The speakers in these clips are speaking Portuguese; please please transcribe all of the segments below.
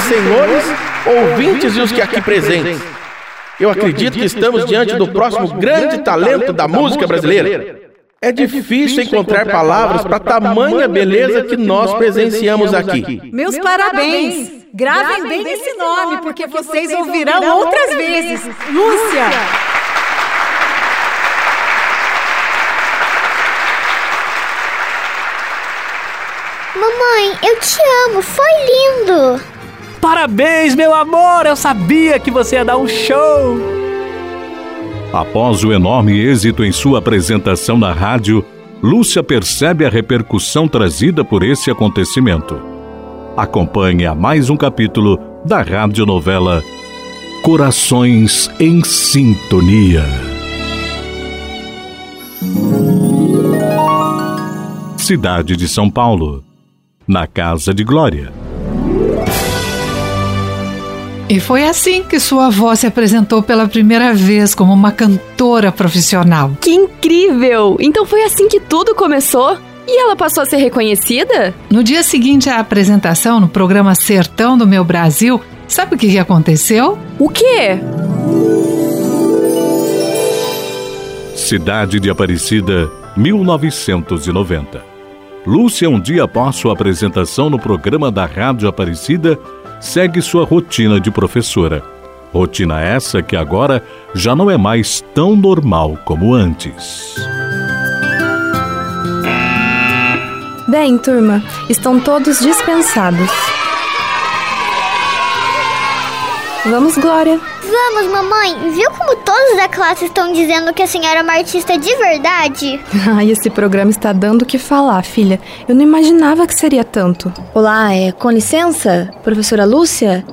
E senhores, ouvintes e os que aqui presentes, eu acredito que estamos diante do próximo grande talento da música brasileira. É difícil encontrar palavras para tamanha beleza que nós presenciamos aqui. Meus parabéns! Gravem bem esse nome, porque vocês ouvirão outras vezes. Lúcia! Mamãe, eu te amo, foi lindo! Parabéns, meu amor! Eu sabia que você ia dar um show! Após o enorme êxito em sua apresentação na rádio, Lúcia percebe a repercussão trazida por esse acontecimento. Acompanhe a mais um capítulo da radionovela Corações em Sintonia. Cidade de São Paulo, na Casa de Glória. E foi assim que sua avó se apresentou pela primeira vez como uma cantora profissional. Que incrível! Então foi assim que tudo começou? E ela passou a ser reconhecida? No dia seguinte à apresentação no programa Sertão do Meu Brasil, sabe o que aconteceu? O quê? Cidade de Aparecida, 1990. Lúcia, um dia após sua apresentação no programa da Rádio Aparecida, segue sua rotina de professora. Rotina essa que agora já não é mais tão normal como antes. Bem, turma, estão todos dispensados. Vamos, Glória. Vamos, mamãe. Viu como todos da classe estão dizendo que a senhora é uma artista de verdade? Ai, esse programa está dando o que falar, filha. Eu não imaginava que seria tanto. Olá, é, com licença, professora Lúcia?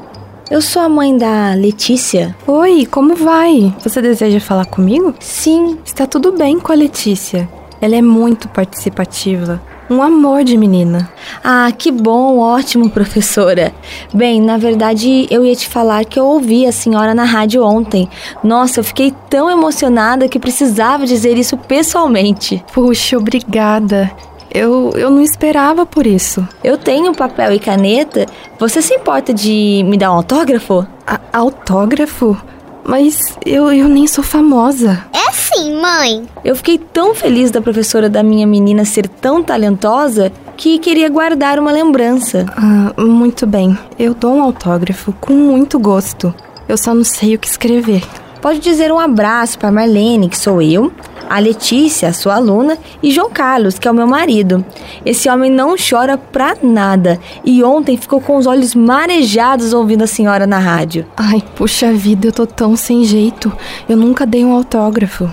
Eu sou a mãe da Letícia. Oi, como vai? Você deseja falar comigo? Sim. Está tudo bem com a Letícia. Ela é muito participativa. Um amor de menina. Ah, que bom, ótimo, professora. Bem, na verdade, eu ia te falar que eu ouvi a senhora na rádio ontem. Nossa, eu fiquei tão emocionada que precisava dizer isso pessoalmente. Puxa, obrigada. Eu, eu não esperava por isso. Eu tenho papel e caneta. Você se importa de me dar um autógrafo? A autógrafo? Mas eu, eu nem sou famosa. É sim, mãe. Eu fiquei tão feliz da professora da minha menina ser tão talentosa que queria guardar uma lembrança. Ah, muito bem. Eu dou um autógrafo com muito gosto. Eu só não sei o que escrever. Pode dizer um abraço para Marlene, que sou eu, a Letícia, sua aluna, e João Carlos, que é o meu marido. Esse homem não chora pra nada e ontem ficou com os olhos marejados ouvindo a senhora na rádio. Ai, puxa vida, eu tô tão sem jeito. Eu nunca dei um autógrafo.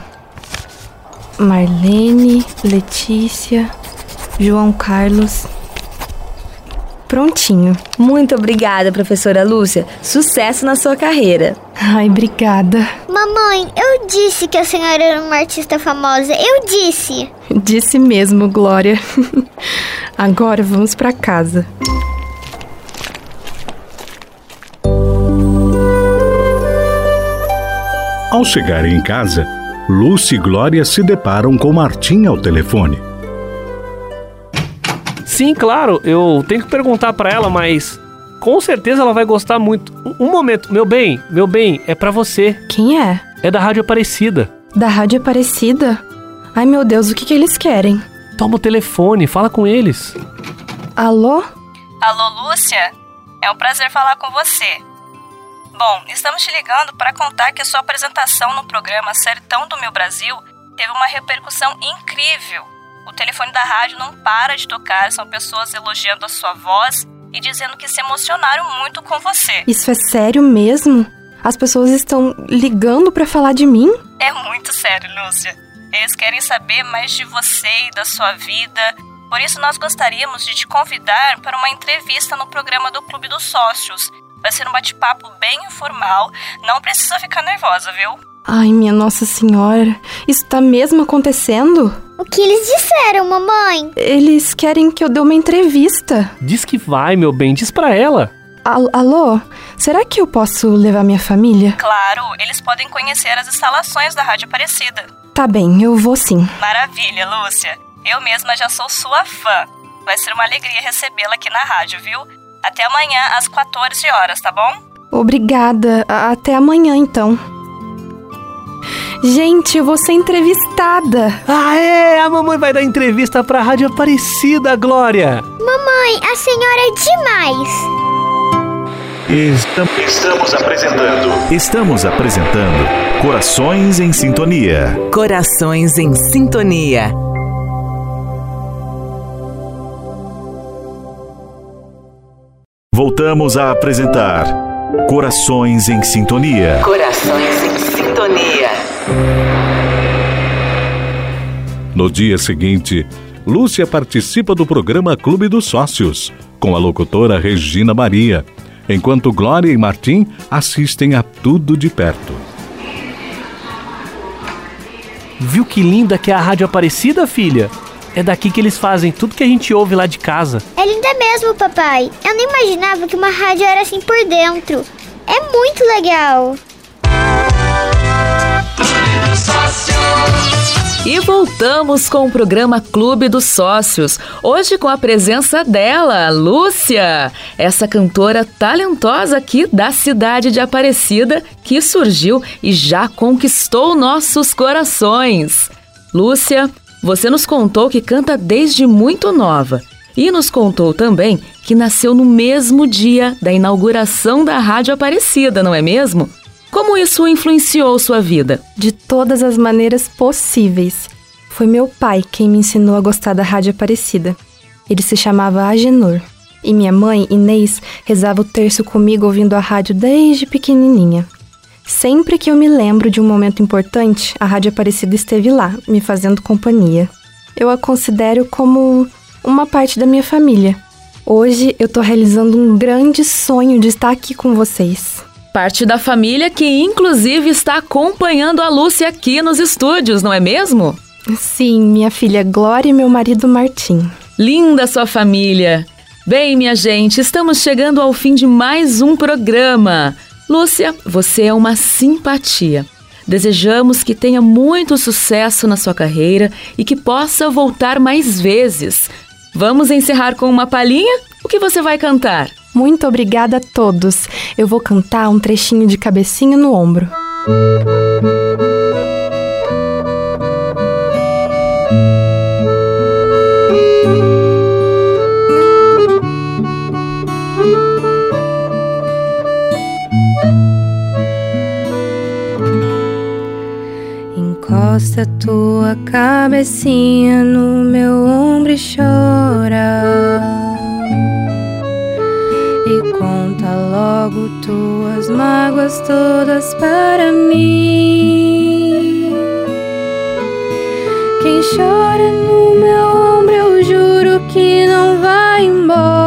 Marlene, Letícia, João Carlos. Prontinho. Muito obrigada, professora Lúcia. Sucesso na sua carreira. Ai, obrigada. Mamãe, eu disse que a senhora era uma artista famosa. Eu disse. Disse mesmo, Glória. Agora vamos para casa. Ao chegarem em casa, Lúcia e Glória se deparam com Martim ao telefone. Sim, claro, eu tenho que perguntar pra ela, mas com certeza ela vai gostar muito. Um, um momento, meu bem, meu bem, é pra você. Quem é? É da Rádio Aparecida. Da Rádio Aparecida? Ai meu Deus, o que, que eles querem? Toma o telefone, fala com eles. Alô? Alô, Lúcia? É um prazer falar com você. Bom, estamos te ligando para contar que a sua apresentação no programa Sertão do Meu Brasil teve uma repercussão incrível. O telefone da rádio não para de tocar, são pessoas elogiando a sua voz e dizendo que se emocionaram muito com você. Isso é sério mesmo? As pessoas estão ligando para falar de mim? É muito sério, Lúcia. Eles querem saber mais de você e da sua vida. Por isso, nós gostaríamos de te convidar para uma entrevista no programa do Clube dos Sócios. Vai ser um bate-papo bem informal. Não precisa ficar nervosa, viu? Ai, minha Nossa Senhora, isso tá mesmo acontecendo? O que eles disseram, mamãe? Eles querem que eu dê uma entrevista. Diz que vai, meu bem, diz pra ela. Al alô? Será que eu posso levar minha família? Claro, eles podem conhecer as instalações da Rádio Aparecida. Tá bem, eu vou sim. Maravilha, Lúcia. Eu mesma já sou sua fã. Vai ser uma alegria recebê-la aqui na rádio, viu? Até amanhã às 14 horas, tá bom? Obrigada. Até amanhã, então. Gente, eu vou ser entrevistada. Ah, é? A mamãe vai dar entrevista pra Rádio Aparecida, Glória. Mamãe, a senhora é demais. Estamos apresentando. Estamos apresentando Corações em Sintonia. Corações em Sintonia. Voltamos a apresentar Corações em Sintonia. Corações em Sintonia. No dia seguinte, Lúcia participa do programa Clube dos Sócios, com a locutora Regina Maria, enquanto Glória e Martim assistem a tudo de perto. Viu que linda que é a Rádio Aparecida, filha? É daqui que eles fazem tudo que a gente ouve lá de casa. É linda mesmo, papai. Eu não imaginava que uma rádio era assim por dentro. É muito legal. E voltamos com o programa Clube dos Sócios. Hoje com a presença dela, Lúcia, essa cantora talentosa aqui da cidade de Aparecida, que surgiu e já conquistou nossos corações. Lúcia, você nos contou que canta desde muito nova e nos contou também que nasceu no mesmo dia da inauguração da Rádio Aparecida, não é mesmo? Como isso influenciou sua vida? De todas as maneiras possíveis. Foi meu pai quem me ensinou a gostar da Rádio Aparecida. Ele se chamava Agenor. E minha mãe, Inês, rezava o terço comigo ouvindo a rádio desde pequenininha. Sempre que eu me lembro de um momento importante, a Rádio Aparecida esteve lá, me fazendo companhia. Eu a considero como uma parte da minha família. Hoje eu tô realizando um grande sonho de estar aqui com vocês. Parte da família que inclusive está acompanhando a Lúcia aqui nos estúdios, não é mesmo? Sim, minha filha Glória e meu marido Martim. Linda sua família! Bem, minha gente, estamos chegando ao fim de mais um programa. Lúcia, você é uma simpatia. Desejamos que tenha muito sucesso na sua carreira e que possa voltar mais vezes. Vamos encerrar com uma palhinha? O que você vai cantar? Muito obrigada a todos. Eu vou cantar um trechinho de cabecinha no ombro. Cabecinha no meu ombro e chora. E conta logo tuas mágoas todas para mim. Quem chora no meu ombro, eu juro que não vai embora.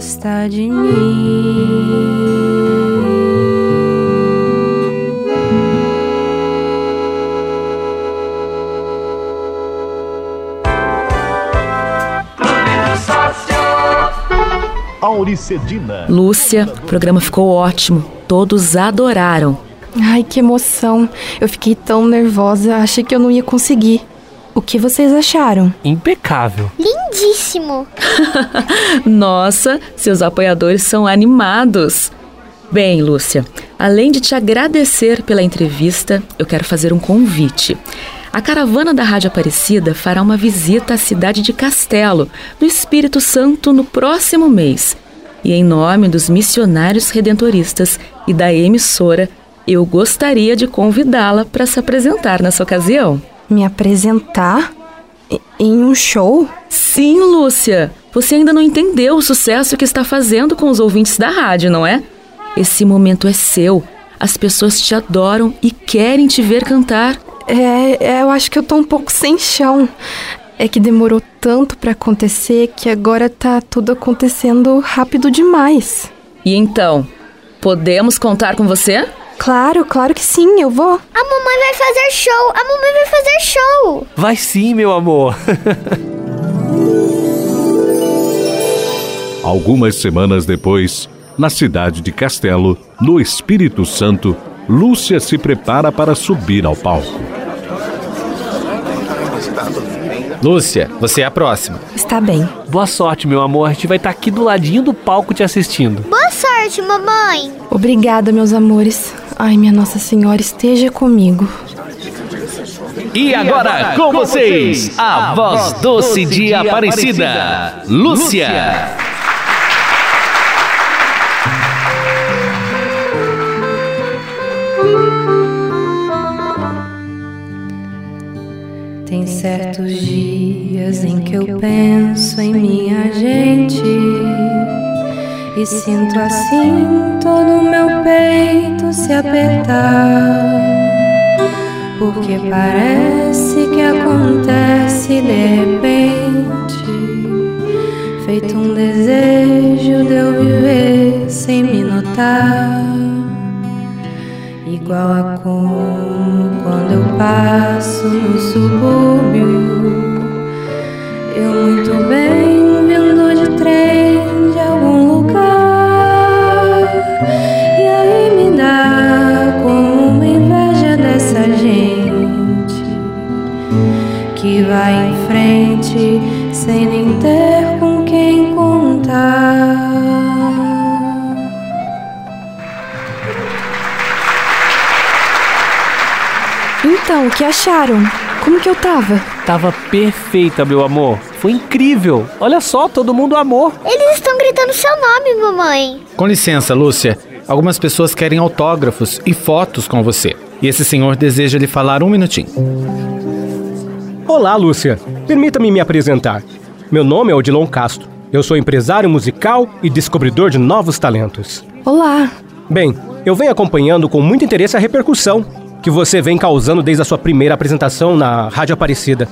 gosta de mim. Auricedina. Lúcia, o programa ficou ótimo. Todos adoraram. Ai, que emoção. Eu fiquei tão nervosa, achei que eu não ia conseguir. O que vocês acharam? Impecável. Lindíssimo. Nossa, seus apoiadores são animados. Bem, Lúcia, além de te agradecer pela entrevista, eu quero fazer um convite. A caravana da Rádio Aparecida fará uma visita à cidade de Castelo, no Espírito Santo, no próximo mês. E em nome dos missionários redentoristas e da emissora, eu gostaria de convidá-la para se apresentar nessa ocasião. Me apresentar? Em um show? Sim, Lúcia. Você ainda não entendeu o sucesso que está fazendo com os ouvintes da rádio, não é? Esse momento é seu. As pessoas te adoram e querem te ver cantar. É, é, eu acho que eu tô um pouco sem chão. É que demorou tanto para acontecer que agora tá tudo acontecendo rápido demais. E então, podemos contar com você? Claro, claro que sim, eu vou. A mamãe vai fazer show, a mamãe vai fazer show. Vai sim, meu amor. Algumas semanas depois, na cidade de Castelo, no Espírito Santo, Lúcia se prepara para subir ao palco. Lúcia, você é a próxima. Está bem. Boa sorte, meu amor. A gente vai estar aqui do ladinho do palco te assistindo. Boa sorte, mamãe. Obrigada, meus amores. Ai, minha Nossa Senhora, esteja comigo. E agora, com vocês, a voz doce de Aparecida, Lúcia. Tem certos dias em que eu penso em minha gente e sinto assim todo meu peito se apertar. Porque parece que acontece de repente, feito um desejo de eu viver sem me notar. Igual a como quando eu passo no subúrbio, eu muito bem que vai em frente sem nem ter com quem contar. Então, o que acharam? Como que eu tava? Tava perfeita, meu amor. Foi incrível. Olha só, todo mundo amou. Eles estão gritando seu nome, mamãe. Com licença, Lúcia. Algumas pessoas querem autógrafos e fotos com você. E esse senhor deseja lhe falar um minutinho. Olá, Lúcia. Permita-me me apresentar. Meu nome é Odilon Castro. Eu sou empresário musical e descobridor de novos talentos. Olá. Bem, eu venho acompanhando com muito interesse a repercussão que você vem causando desde a sua primeira apresentação na Rádio Aparecida.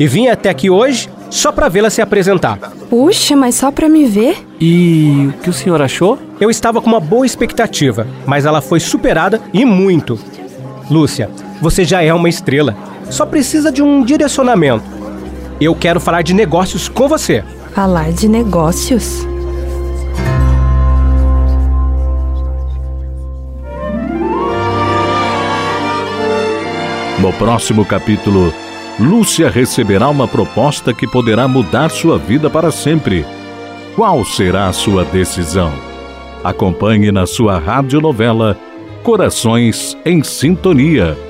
E vim até aqui hoje só para vê-la se apresentar. Puxa, mas só para me ver? E o que o senhor achou? Eu estava com uma boa expectativa, mas ela foi superada e muito. Lúcia, você já é uma estrela. Só precisa de um direcionamento. Eu quero falar de negócios com você. Falar de negócios? No próximo capítulo, Lúcia receberá uma proposta que poderá mudar sua vida para sempre. Qual será a sua decisão? Acompanhe na sua radionovela Corações em Sintonia.